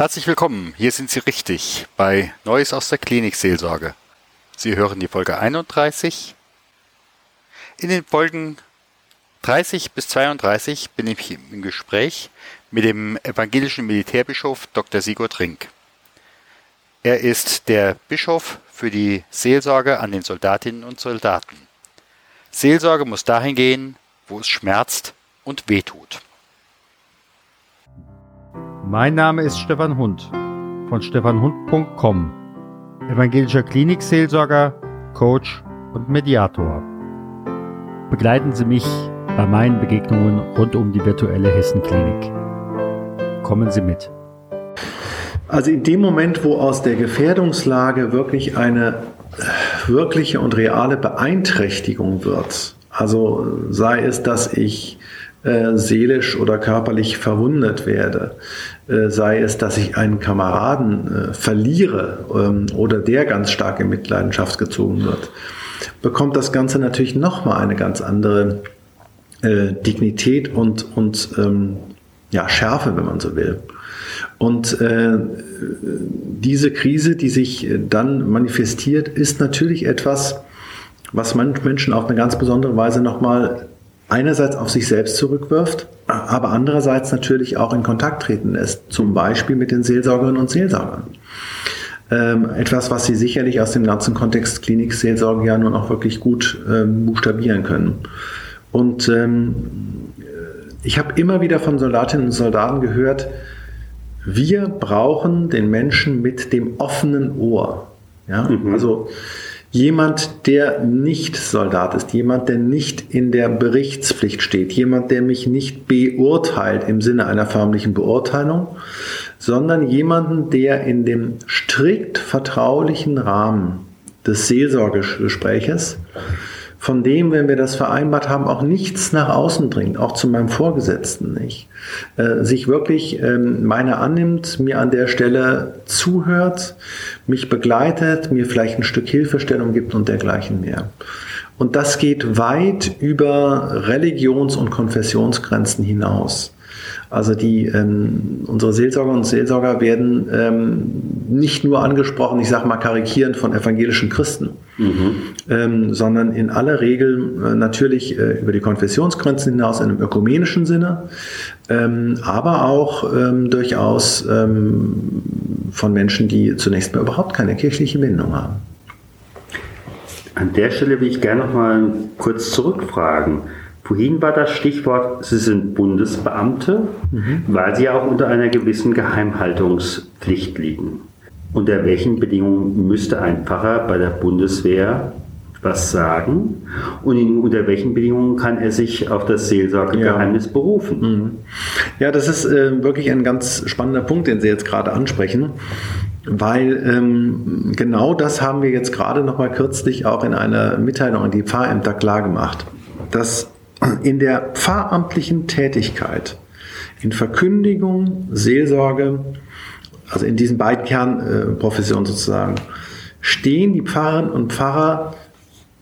Herzlich willkommen, hier sind Sie richtig bei Neues aus der Klinikseelsorge. Sie hören die Folge 31. In den Folgen 30 bis 32 bin ich im Gespräch mit dem evangelischen Militärbischof Dr. Sigurd Rink. Er ist der Bischof für die Seelsorge an den Soldatinnen und Soldaten. Seelsorge muss dahin gehen, wo es schmerzt und wehtut. Mein Name ist Stefan Hund von stefanhund.com, evangelischer Klinikseelsorger, Coach und Mediator. Begleiten Sie mich bei meinen Begegnungen rund um die virtuelle Hessenklinik. Kommen Sie mit. Also in dem Moment, wo aus der Gefährdungslage wirklich eine wirkliche und reale Beeinträchtigung wird, also sei es, dass ich äh, seelisch oder körperlich verwundet werde, äh, sei es, dass ich einen Kameraden äh, verliere ähm, oder der ganz stark in Mitleidenschaft gezogen wird, bekommt das Ganze natürlich nochmal eine ganz andere Dignität und, und ähm, ja, Schärfe, wenn man so will. Und diese Krise, die sich dann manifestiert, ist natürlich etwas, was manchen Menschen auf eine ganz besondere Weise nochmal einerseits auf sich selbst zurückwirft, aber andererseits natürlich auch in Kontakt treten lässt, zum Beispiel mit den Seelsorgerinnen und Seelsorgern. Ähm, etwas, was Sie sicherlich aus dem ganzen Kontext Klinikseelsorge ja nur noch wirklich gut ähm, buchstabieren können. Und ähm, ich habe immer wieder von Soldatinnen und Soldaten gehört, wir brauchen den Menschen mit dem offenen Ohr. Ja? Mhm. Also Jemand, der nicht Soldat ist, jemand, der nicht in der Berichtspflicht steht, jemand, der mich nicht beurteilt im Sinne einer förmlichen Beurteilung, sondern jemanden, der in dem strikt vertraulichen Rahmen des Seelsorgegespräches von dem, wenn wir das vereinbart haben, auch nichts nach außen dringt, auch zu meinem Vorgesetzten nicht, äh, sich wirklich ähm, meiner annimmt, mir an der Stelle zuhört, mich begleitet, mir vielleicht ein Stück Hilfestellung gibt und dergleichen mehr. Und das geht weit über Religions- und Konfessionsgrenzen hinaus. Also die, ähm, unsere Seelsorger und Seelsorger werden ähm, nicht nur angesprochen, ich sage mal karikierend von evangelischen Christen, mhm. ähm, sondern in aller Regel äh, natürlich äh, über die Konfessionsgrenzen hinaus in einem ökumenischen Sinne, ähm, aber auch ähm, durchaus ähm, von Menschen, die zunächst mal überhaupt keine kirchliche Bindung haben. An der Stelle will ich gerne noch mal kurz zurückfragen. Vorhin war das Stichwort, Sie sind Bundesbeamte, mhm. weil Sie auch unter einer gewissen Geheimhaltungspflicht liegen. Unter welchen Bedingungen müsste ein Pfarrer bei der Bundeswehr was sagen und in, unter welchen Bedingungen kann er sich auf das Seelsorgegeheimnis ja. berufen? Mhm. Ja, das ist äh, wirklich ein ganz spannender Punkt, den Sie jetzt gerade ansprechen, weil ähm, genau das haben wir jetzt gerade noch mal kürzlich auch in einer Mitteilung an die Pfarrämter klargemacht, dass in der pfarramtlichen Tätigkeit, in Verkündigung, Seelsorge, also in diesen beiden Kernprofessionen sozusagen, stehen die Pfarrerinnen und Pfarrer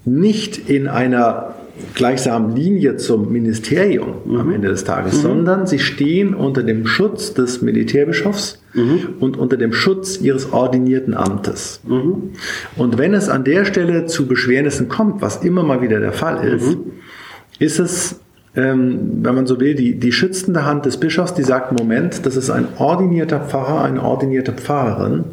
nicht in einer gleichsamen Linie zum Ministerium mhm. am Ende des Tages, mhm. sondern sie stehen unter dem Schutz des Militärbischofs mhm. und unter dem Schutz ihres ordinierten Amtes. Mhm. Und wenn es an der Stelle zu Beschwernissen kommt, was immer mal wieder der Fall ist, mhm ist es, ähm, wenn man so will, die, die schützende Hand des Bischofs, die sagt, Moment, das ist ein ordinierter Pfarrer, eine ordinierte Pfarrerin.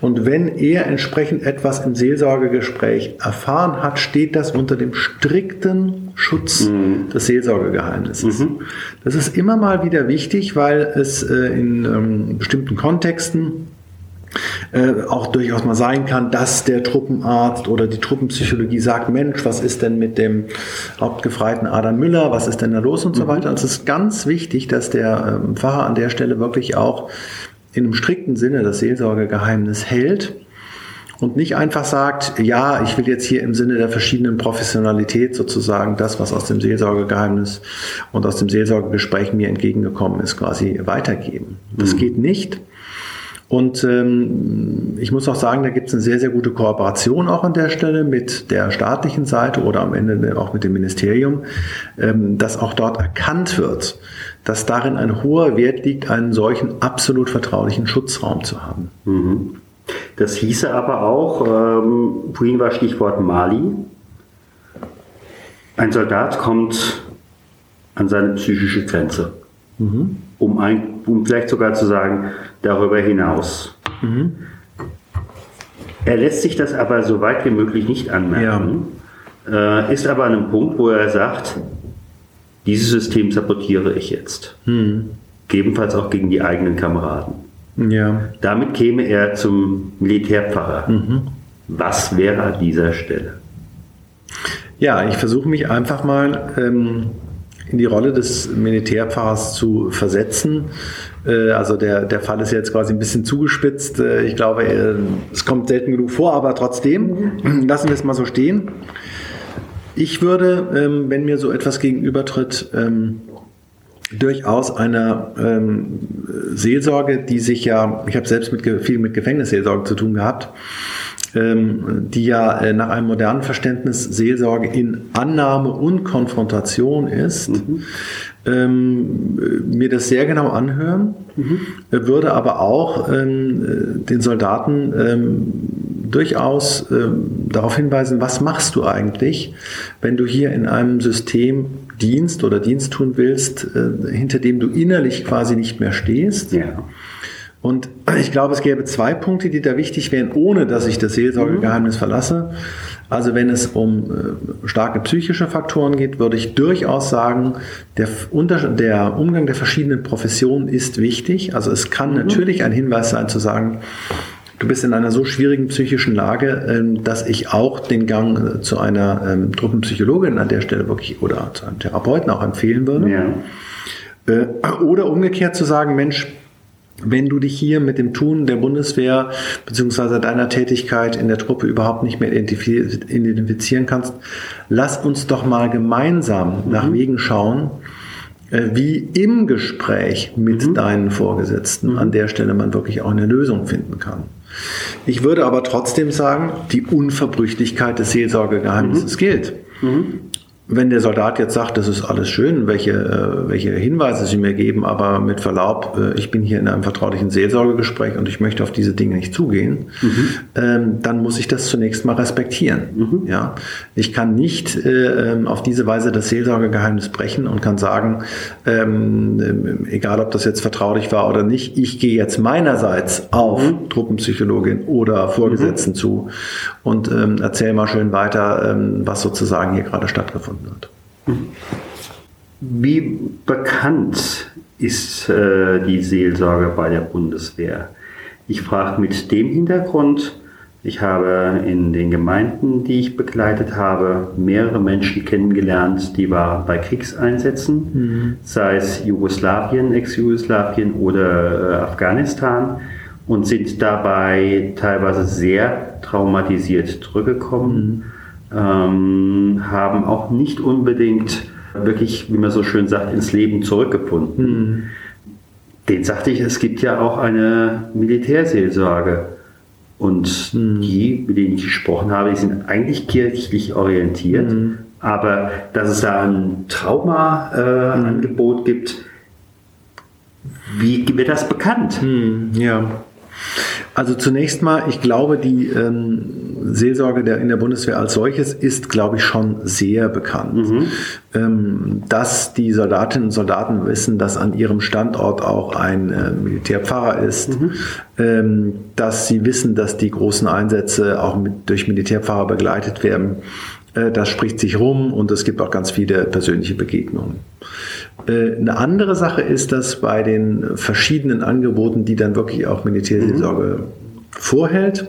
Und wenn er entsprechend etwas im Seelsorgegespräch erfahren hat, steht das unter dem strikten Schutz mhm. des Seelsorgegeheimnisses. Mhm. Das ist immer mal wieder wichtig, weil es äh, in ähm, bestimmten Kontexten äh, auch durchaus mal sein kann, dass der Truppenarzt oder die Truppenpsychologie sagt, Mensch, was ist denn mit dem Hauptgefreiten Adam Müller, was ist denn da los und so mhm. weiter. Also es ist ganz wichtig, dass der ähm, Pfarrer an der Stelle wirklich auch in einem strikten Sinne das Seelsorgegeheimnis hält und nicht einfach sagt, ja, ich will jetzt hier im Sinne der verschiedenen Professionalität sozusagen das, was aus dem Seelsorgegeheimnis und aus dem Seelsorgegespräch mir entgegengekommen ist, quasi weitergeben. Das mhm. geht nicht. Und ähm, ich muss auch sagen, da gibt es eine sehr, sehr gute Kooperation auch an der Stelle mit der staatlichen Seite oder am Ende auch mit dem Ministerium, ähm, dass auch dort erkannt wird, dass darin ein hoher Wert liegt, einen solchen absolut vertraulichen Schutzraum zu haben. Mhm. Das hieße aber auch, ähm, vorhin war Stichwort Mali. Ein Soldat kommt an seine psychische Grenze, mhm. Um, ein, um vielleicht sogar zu sagen, darüber hinaus. Mhm. Er lässt sich das aber so weit wie möglich nicht anmerken, ja. äh, ist aber an einem Punkt, wo er sagt, dieses System sabotiere ich jetzt. Mhm. Gegebenenfalls auch gegen die eigenen Kameraden. Ja. Damit käme er zum Militärpfarrer. Mhm. Was wäre an dieser Stelle? Ja, ich versuche mich einfach mal ähm, in die Rolle des Militärpfarrers zu versetzen. Äh, also der, der Fall ist jetzt quasi ein bisschen zugespitzt. Äh, ich glaube, äh, es kommt selten genug vor, aber trotzdem, lassen wir es mal so stehen. Ich würde, ähm, wenn mir so etwas gegenübertritt, ähm, durchaus einer ähm, Seelsorge, die sich ja, ich habe selbst mit, viel mit Gefängnisseelsorge zu tun gehabt, die ja äh, nach einem modernen Verständnis Seelsorge in Annahme und Konfrontation ist, mhm. ähm, mir das sehr genau anhören, mhm. würde aber auch ähm, den Soldaten ähm, durchaus ähm, darauf hinweisen, was machst du eigentlich, wenn du hier in einem System Dienst oder Dienst tun willst, äh, hinter dem du innerlich quasi nicht mehr stehst. Ja. Und ich glaube, es gäbe zwei Punkte, die da wichtig wären, ohne dass ich das Seelsorgegeheimnis verlasse. Also wenn es um äh, starke psychische Faktoren geht, würde ich durchaus sagen, der, der Umgang der verschiedenen Professionen ist wichtig. Also es kann mhm. natürlich ein Hinweis sein zu sagen, du bist in einer so schwierigen psychischen Lage, ähm, dass ich auch den Gang äh, zu einer ähm, Truppenpsychologin an der Stelle wirklich oder zu einem Therapeuten auch empfehlen würde. Ja. Äh, oder umgekehrt zu sagen, Mensch, wenn du dich hier mit dem Tun der Bundeswehr beziehungsweise deiner Tätigkeit in der Truppe überhaupt nicht mehr identifizieren kannst, lass uns doch mal gemeinsam mhm. nach Wegen schauen, äh, wie im Gespräch mit mhm. deinen Vorgesetzten mhm. an der Stelle man wirklich auch eine Lösung finden kann. Ich würde aber trotzdem sagen, die Unverbrüchlichkeit des Seelsorgegeheimnisses mhm. gilt. Wenn der Soldat jetzt sagt, das ist alles schön, welche, äh, welche Hinweise Sie mir geben, aber mit Verlaub, äh, ich bin hier in einem vertraulichen Seelsorgegespräch und ich möchte auf diese Dinge nicht zugehen, mhm. ähm, dann muss ich das zunächst mal respektieren. Mhm. Ja, ich kann nicht äh, ähm, auf diese Weise das Seelsorgegeheimnis brechen und kann sagen, ähm, egal ob das jetzt vertraulich war oder nicht, ich gehe jetzt meinerseits auf mhm. Truppenpsychologin oder Vorgesetzten mhm. zu und ähm, erzähl mal schön weiter, was sozusagen hier gerade stattgefunden gefunden hat. Wie bekannt ist äh, die Seelsorge bei der Bundeswehr? Ich frage mit dem Hintergrund, ich habe in den Gemeinden, die ich begleitet habe, mehrere Menschen kennengelernt, die waren bei Kriegseinsätzen, mhm. sei es Jugoslawien, Ex-Jugoslawien oder äh, Afghanistan und sind dabei teilweise sehr traumatisiert zurückgekommen. Mhm ähm, haben auch nicht unbedingt wirklich, wie man so schön sagt, ins Leben zurückgefunden. Mhm. Den sagte ich, es gibt ja auch eine Militärseelsorge. Und mhm. die, mit denen ich gesprochen habe, die sind eigentlich kirchlich orientiert. Mhm. Aber dass es da ein Trauma-Angebot äh, gibt, wie wird das bekannt? Mhm. Ja. Also zunächst mal, ich glaube, die ähm, Seelsorge der, in der Bundeswehr als solches ist, glaube ich, schon sehr bekannt. Mhm. Ähm, dass die Soldatinnen und Soldaten wissen, dass an ihrem Standort auch ein äh, Militärpfarrer ist, mhm. ähm, dass sie wissen, dass die großen Einsätze auch mit, durch Militärpfarrer begleitet werden. Äh, das spricht sich rum und es gibt auch ganz viele persönliche Begegnungen. Äh, eine andere Sache ist, dass bei den verschiedenen Angeboten, die dann wirklich auch Militärseelsorge mhm. vorhält,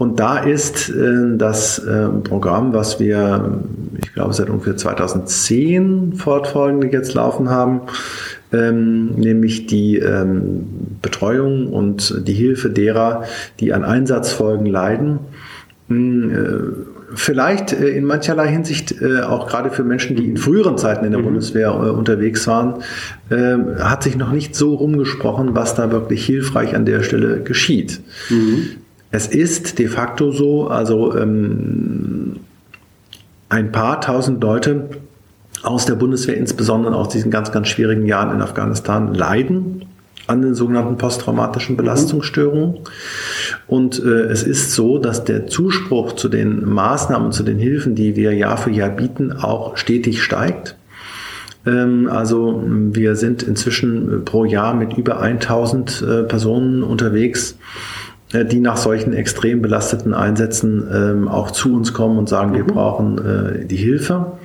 und da ist äh, das äh, Programm, was wir, ich glaube, seit ungefähr 2010 fortfolgend jetzt laufen haben, ähm, nämlich die ähm, Betreuung und die Hilfe derer, die an Einsatzfolgen leiden. Hm, äh, vielleicht äh, in mancherlei Hinsicht äh, auch gerade für Menschen, die in früheren Zeiten in der mhm. Bundeswehr unterwegs waren, ähm, hat sich noch nicht so rumgesprochen, was da wirklich hilfreich an der Stelle geschieht. Mhm. Es ist de facto so, also ähm, ein paar tausend Leute aus der Bundeswehr, insbesondere aus diesen ganz, ganz schwierigen Jahren in Afghanistan, leiden an den sogenannten posttraumatischen Belastungsstörungen. Und äh, es ist so, dass der Zuspruch zu den Maßnahmen, zu den Hilfen, die wir Jahr für Jahr bieten, auch stetig steigt. Ähm, also wir sind inzwischen pro Jahr mit über 1000 äh, Personen unterwegs, äh, die nach solchen extrem belasteten Einsätzen ähm, auch zu uns kommen und sagen, wir mhm. brauchen äh, die Hilfe.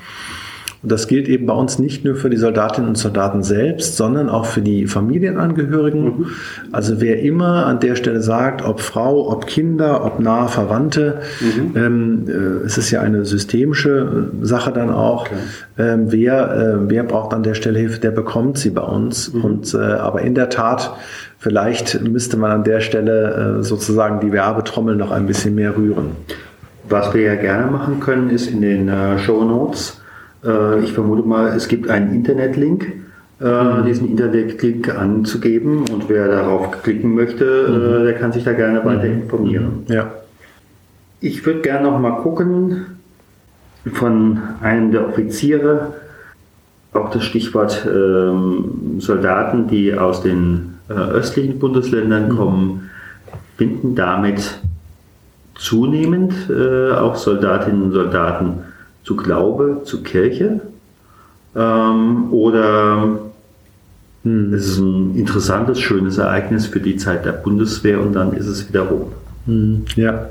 Und das gilt eben bei uns nicht nur für die Soldatinnen und Soldaten selbst, sondern auch für die Familienangehörigen. Mhm. Also wer immer an der Stelle sagt, ob Frau, ob Kinder, ob nahe Verwandte, mhm. ähm, äh, es ist ja eine systemische Sache dann auch, okay. ähm, wer, äh, wer braucht an der Stelle Hilfe, der bekommt sie bei uns. Mhm. Und, äh, aber in der Tat, vielleicht müsste man an der Stelle äh, sozusagen die Werbetrommel noch ein bisschen mehr rühren. Was wir ja gerne machen können, ist in den äh, Show Notes äh, ich vermute mal, es gibt einen Internetlink. Äh, mhm. diesen Internetlink anzugeben und wer darauf klicken möchte, äh, mhm. der kann sich da gerne weiter mhm. informieren. Ja. Ich würde gerne noch mal gucken von einem der Offiziere, auch das Stichwort ähm, Soldaten, die aus den äh, östlichen Bundesländern kommen, finden damit zunehmend äh, auch Soldatinnen und Soldaten zu Glaube, zu Kirche? Ähm, oder hm, es ist ein interessantes, schönes Ereignis für die Zeit der Bundeswehr und dann ist es wieder rum? Hm, ja.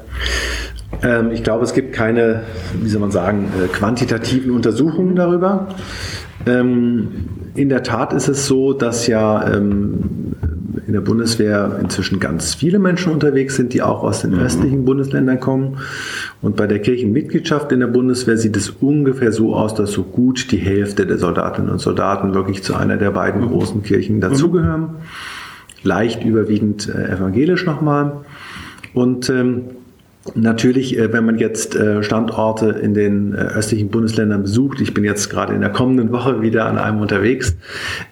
Ähm, ich glaube, es gibt keine, wie soll man sagen, äh, quantitativen Untersuchungen darüber. Ähm, in der Tat ist es so, dass ja ähm, in der Bundeswehr inzwischen ganz viele Menschen unterwegs sind, die auch aus den mhm. östlichen Bundesländern kommen. Und bei der Kirchenmitgliedschaft in der Bundeswehr sieht es ungefähr so aus, dass so gut die Hälfte der Soldatinnen und Soldaten wirklich zu einer der beiden mhm. großen Kirchen dazugehören. Leicht überwiegend äh, evangelisch nochmal. Und ähm, Natürlich, äh, wenn man jetzt äh, Standorte in den äh, östlichen Bundesländern besucht, ich bin jetzt gerade in der kommenden Woche wieder an einem unterwegs,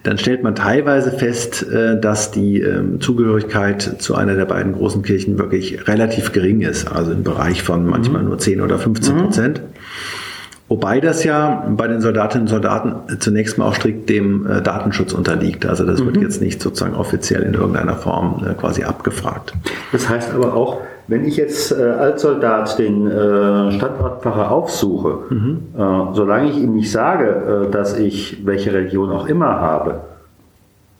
dann stellt man teilweise fest, dass die ähm, Zugehörigkeit zu einer der beiden großen Kirchen wirklich relativ gering ist, also im Bereich von manchmal mhm. nur 10 oder 15 Prozent. Mhm. Wobei das ja bei den Soldatinnen und Soldaten zunächst mal auch strikt dem Datenschutz unterliegt. Also das mhm. wird jetzt nicht sozusagen offiziell in irgendeiner Form quasi abgefragt. Das heißt aber auch, wenn ich jetzt äh, als Soldat den äh, Stadtratpfarrer aufsuche, mhm. äh, solange ich ihm nicht sage, äh, dass ich welche Religion auch immer habe,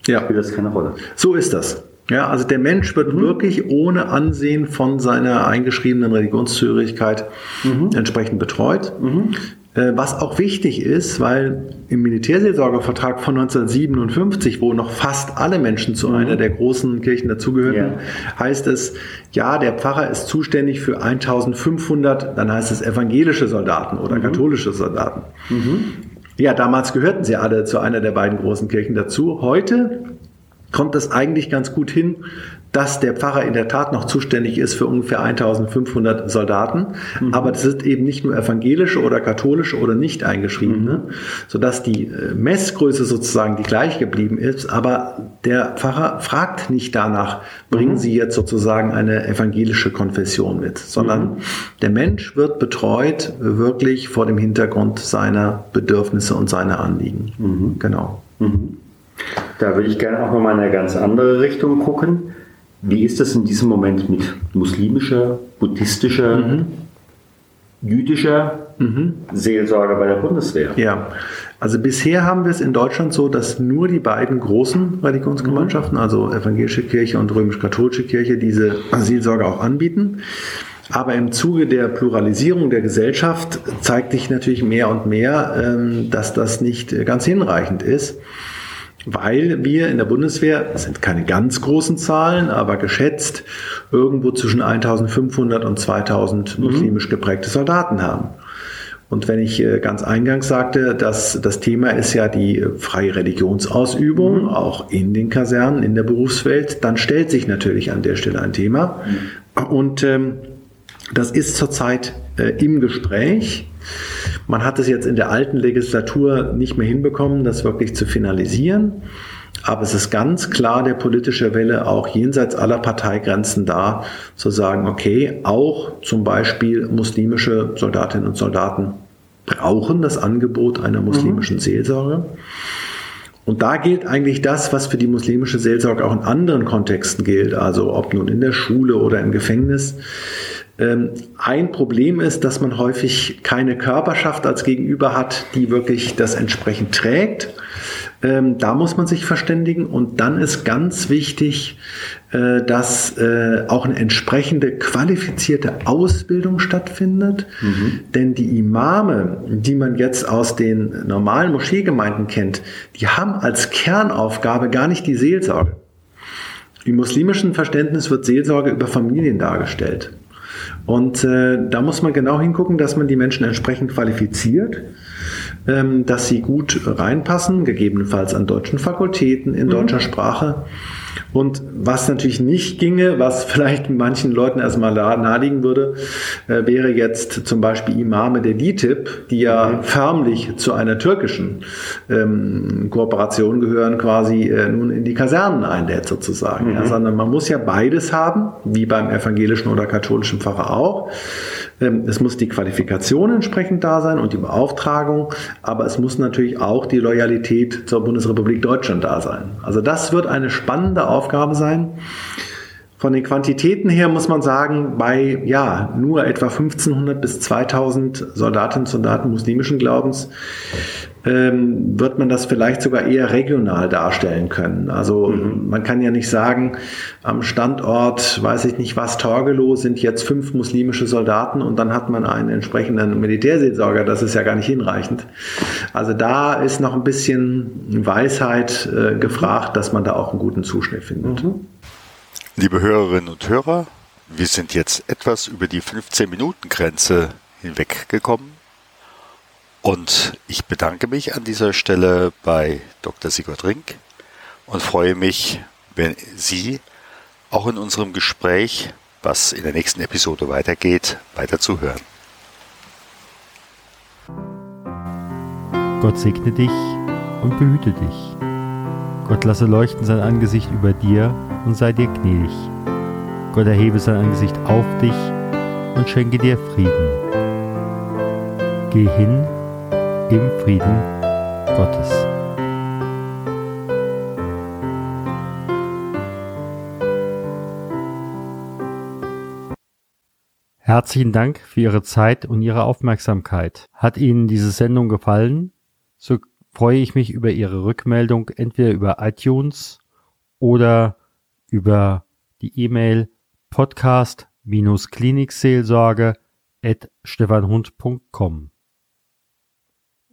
ja. spielt das keine Rolle. So ist das. Ja, also der Mensch wird mhm. wirklich ohne Ansehen von seiner eingeschriebenen Religionszugehörigkeit mhm. entsprechend betreut. Mhm. Äh, was auch wichtig ist, weil im Militärseelsorgervertrag von 1957, wo noch fast alle Menschen zu einer der großen Kirchen dazugehörten, ja. heißt es, ja, der Pfarrer ist zuständig für 1500, dann heißt es evangelische Soldaten oder mhm. katholische Soldaten. Mhm. Ja, damals gehörten sie alle zu einer der beiden großen Kirchen dazu. Heute kommt das eigentlich ganz gut hin, dass der Pfarrer in der Tat noch zuständig ist für ungefähr 1500 Soldaten. Mhm. Aber das sind eben nicht nur evangelische oder katholische oder nicht eingeschriebene, mhm. sodass die äh, Messgröße sozusagen die gleiche geblieben ist. Aber der Pfarrer fragt nicht danach, bringen mhm. Sie jetzt sozusagen eine evangelische Konfession mit, sondern mhm. der Mensch wird betreut wirklich vor dem Hintergrund seiner Bedürfnisse und seiner Anliegen. Mhm. Genau. Mhm. Da würde ich gerne auch nochmal in eine ganz andere Richtung gucken. Wie ist das in diesem Moment mit muslimischer, buddhistischer, mhm. jüdischer mhm. Seelsorge bei der Bundeswehr? Ja, also bisher haben wir es in Deutschland so, dass nur die beiden großen Religionsgemeinschaften, also evangelische Kirche und römisch-katholische Kirche, diese Seelsorge auch anbieten. Aber im Zuge der Pluralisierung der Gesellschaft zeigt sich natürlich mehr und mehr, ähm, dass das nicht ganz hinreichend ist weil wir in der Bundeswehr, das sind keine ganz großen Zahlen, aber geschätzt irgendwo zwischen 1500 und 2000 mhm. muslimisch geprägte Soldaten haben. Und wenn ich äh, ganz eingangs sagte, dass das Thema ist ja die äh, freie Religionsausübung, mhm. auch in den Kasernen, in der Berufswelt, dann stellt sich natürlich an der Stelle ein Thema. Mhm. Und ähm, das ist zurzeit im Gespräch. Man hat es jetzt in der alten Legislatur nicht mehr hinbekommen, das wirklich zu finalisieren. Aber es ist ganz klar der politische Wille auch jenseits aller Parteigrenzen da, zu sagen, okay, auch zum Beispiel muslimische Soldatinnen und Soldaten brauchen das Angebot einer muslimischen mhm. Seelsorge. Und da gilt eigentlich das, was für die muslimische Seelsorge auch in anderen Kontexten gilt, also ob nun in der Schule oder im Gefängnis. Ähm, ein Problem ist, dass man häufig keine Körperschaft als Gegenüber hat, die wirklich das entsprechend trägt. Ähm, da muss man sich verständigen. Und dann ist ganz wichtig, äh, dass äh, auch eine entsprechende qualifizierte Ausbildung stattfindet. Mhm. Denn die Imame, die man jetzt aus den normalen Moscheegemeinden kennt, die haben als Kernaufgabe gar nicht die Seelsorge. Im muslimischen Verständnis wird Seelsorge über Familien dargestellt. Und äh, da muss man genau hingucken, dass man die Menschen entsprechend qualifiziert, ähm, dass sie gut reinpassen, gegebenenfalls an deutschen Fakultäten in mhm. deutscher Sprache und was natürlich nicht ginge, was vielleicht manchen Leuten erstmal naheliegen würde, äh, wäre jetzt zum Beispiel Imame der DITIB, die ja mhm. förmlich zu einer türkischen ähm, Kooperation gehören, quasi äh, nun in die Kasernen einlädt sozusagen. Mhm. Ja, sondern man muss ja beides haben, wie beim evangelischen oder katholischen Pfarrer auch. Ähm, es muss die Qualifikation entsprechend da sein und die Beauftragung, aber es muss natürlich auch die Loyalität zur Bundesrepublik Deutschland da sein. Also das wird eine spannende Aufgabe sein. Von den Quantitäten her muss man sagen, bei ja nur etwa 1500 bis 2000 Soldatinnen und Soldaten muslimischen Glaubens ähm, wird man das vielleicht sogar eher regional darstellen können. Also mhm. man kann ja nicht sagen, am Standort, weiß ich nicht was, Torgelow sind jetzt fünf muslimische Soldaten und dann hat man einen entsprechenden Militärseelsorger. Das ist ja gar nicht hinreichend. Also da ist noch ein bisschen Weisheit äh, gefragt, dass man da auch einen guten Zuschnitt findet. Mhm. Liebe Hörerinnen und Hörer, wir sind jetzt etwas über die 15-Minuten-Grenze hinweggekommen. Und ich bedanke mich an dieser Stelle bei Dr. Sigurd Rink und freue mich, wenn Sie auch in unserem Gespräch, was in der nächsten Episode weitergeht, weiter zuhören. Gott segne dich und behüte dich. Gott lasse leuchten sein Angesicht über dir und sei dir gnädig. Gott erhebe sein Angesicht auf dich und schenke dir Frieden. Geh hin im Frieden Gottes. Herzlichen Dank für Ihre Zeit und Ihre Aufmerksamkeit. Hat Ihnen diese Sendung gefallen? So freue ich mich über Ihre Rückmeldung entweder über iTunes oder über die E-Mail podcast-klinikseelsorge at stefanhund.com.